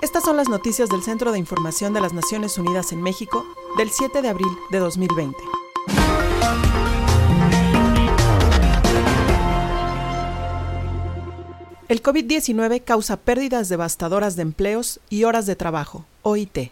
Estas son las noticias del Centro de Información de las Naciones Unidas en México del 7 de abril de 2020. El COVID-19 causa pérdidas devastadoras de empleos y horas de trabajo, OIT.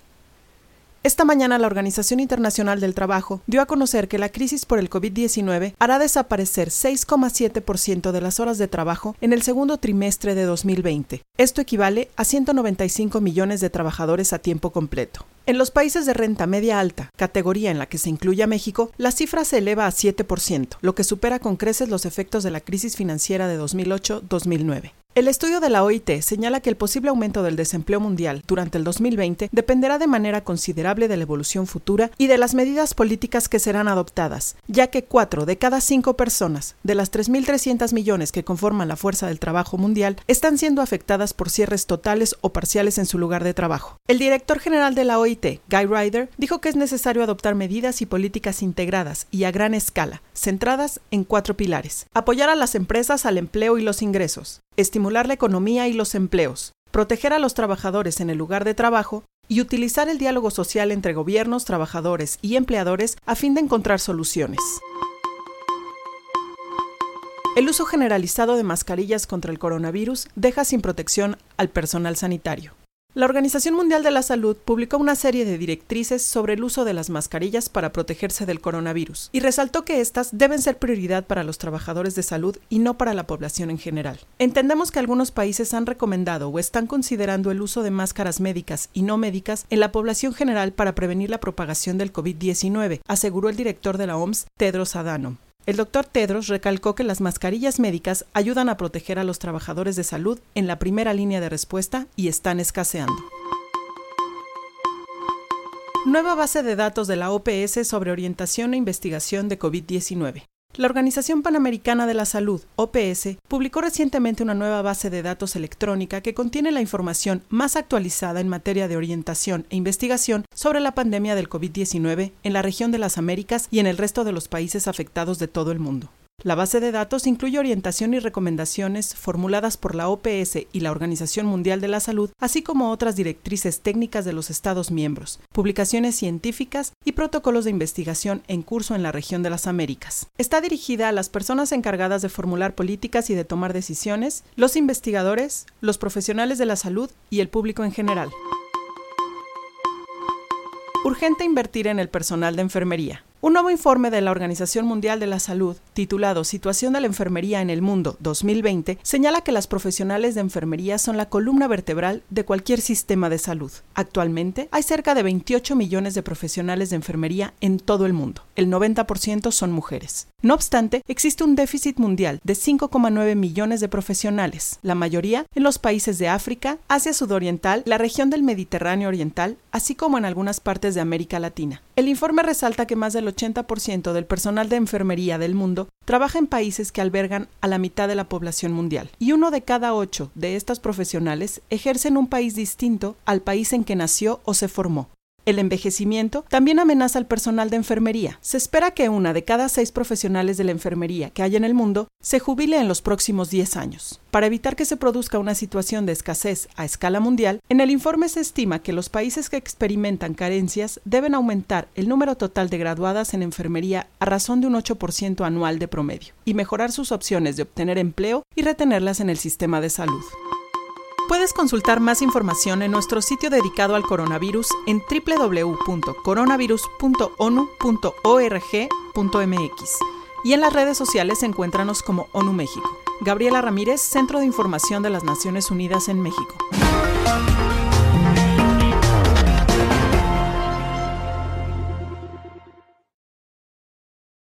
Esta mañana la Organización Internacional del Trabajo dio a conocer que la crisis por el COVID-19 hará desaparecer 6,7% de las horas de trabajo en el segundo trimestre de 2020. Esto equivale a 195 millones de trabajadores a tiempo completo. En los países de renta media alta, categoría en la que se incluye a México, la cifra se eleva a 7%, lo que supera con creces los efectos de la crisis financiera de 2008-2009. El estudio de la OIT señala que el posible aumento del desempleo mundial durante el 2020 dependerá de manera considerable de la evolución futura y de las medidas políticas que serán adoptadas, ya que cuatro de cada cinco personas de las 3.300 millones que conforman la fuerza del trabajo mundial están siendo afectadas por cierres totales o parciales en su lugar de trabajo. El director general de la OIT, Guy Ryder, dijo que es necesario adoptar medidas y políticas integradas y a gran escala, centradas en cuatro pilares. Apoyar a las empresas al empleo y los ingresos, estimular la economía y los empleos, proteger a los trabajadores en el lugar de trabajo y utilizar el diálogo social entre gobiernos, trabajadores y empleadores a fin de encontrar soluciones. El uso generalizado de mascarillas contra el coronavirus deja sin protección al personal sanitario. La Organización Mundial de la Salud publicó una serie de directrices sobre el uso de las mascarillas para protegerse del coronavirus y resaltó que estas deben ser prioridad para los trabajadores de salud y no para la población en general. Entendemos que algunos países han recomendado o están considerando el uso de máscaras médicas y no médicas en la población general para prevenir la propagación del COVID-19, aseguró el director de la OMS, Tedros Adhanom. El doctor Tedros recalcó que las mascarillas médicas ayudan a proteger a los trabajadores de salud en la primera línea de respuesta y están escaseando. Nueva base de datos de la OPS sobre orientación e investigación de COVID-19. La Organización Panamericana de la Salud, OPS, publicó recientemente una nueva base de datos electrónica que contiene la información más actualizada en materia de orientación e investigación sobre la pandemia del COVID-19 en la región de las Américas y en el resto de los países afectados de todo el mundo. La base de datos incluye orientación y recomendaciones formuladas por la OPS y la Organización Mundial de la Salud, así como otras directrices técnicas de los Estados miembros, publicaciones científicas y protocolos de investigación en curso en la región de las Américas. Está dirigida a las personas encargadas de formular políticas y de tomar decisiones, los investigadores, los profesionales de la salud y el público en general. Urgente invertir en el personal de enfermería. Un nuevo informe de la Organización Mundial de la Salud, titulado Situación de la Enfermería en el Mundo 2020, señala que las profesionales de enfermería son la columna vertebral de cualquier sistema de salud. Actualmente hay cerca de 28 millones de profesionales de enfermería en todo el mundo. El 90% son mujeres. No obstante, existe un déficit mundial de 5,9 millones de profesionales, la mayoría en los países de África, Asia Sudoriental, la región del Mediterráneo Oriental, así como en algunas partes de América Latina. El informe resalta que más del 80% del personal de enfermería del mundo trabaja en países que albergan a la mitad de la población mundial, y uno de cada ocho de estas profesionales ejerce en un país distinto al país en que nació o se formó. El envejecimiento también amenaza al personal de enfermería. Se espera que una de cada seis profesionales de la enfermería que hay en el mundo se jubile en los próximos 10 años. Para evitar que se produzca una situación de escasez a escala mundial, en el informe se estima que los países que experimentan carencias deben aumentar el número total de graduadas en enfermería a razón de un 8% anual de promedio y mejorar sus opciones de obtener empleo y retenerlas en el sistema de salud. Puedes consultar más información en nuestro sitio dedicado al coronavirus en www.coronavirus.onu.org.mx y en las redes sociales encuéntranos como ONU México. Gabriela Ramírez, Centro de Información de las Naciones Unidas en México.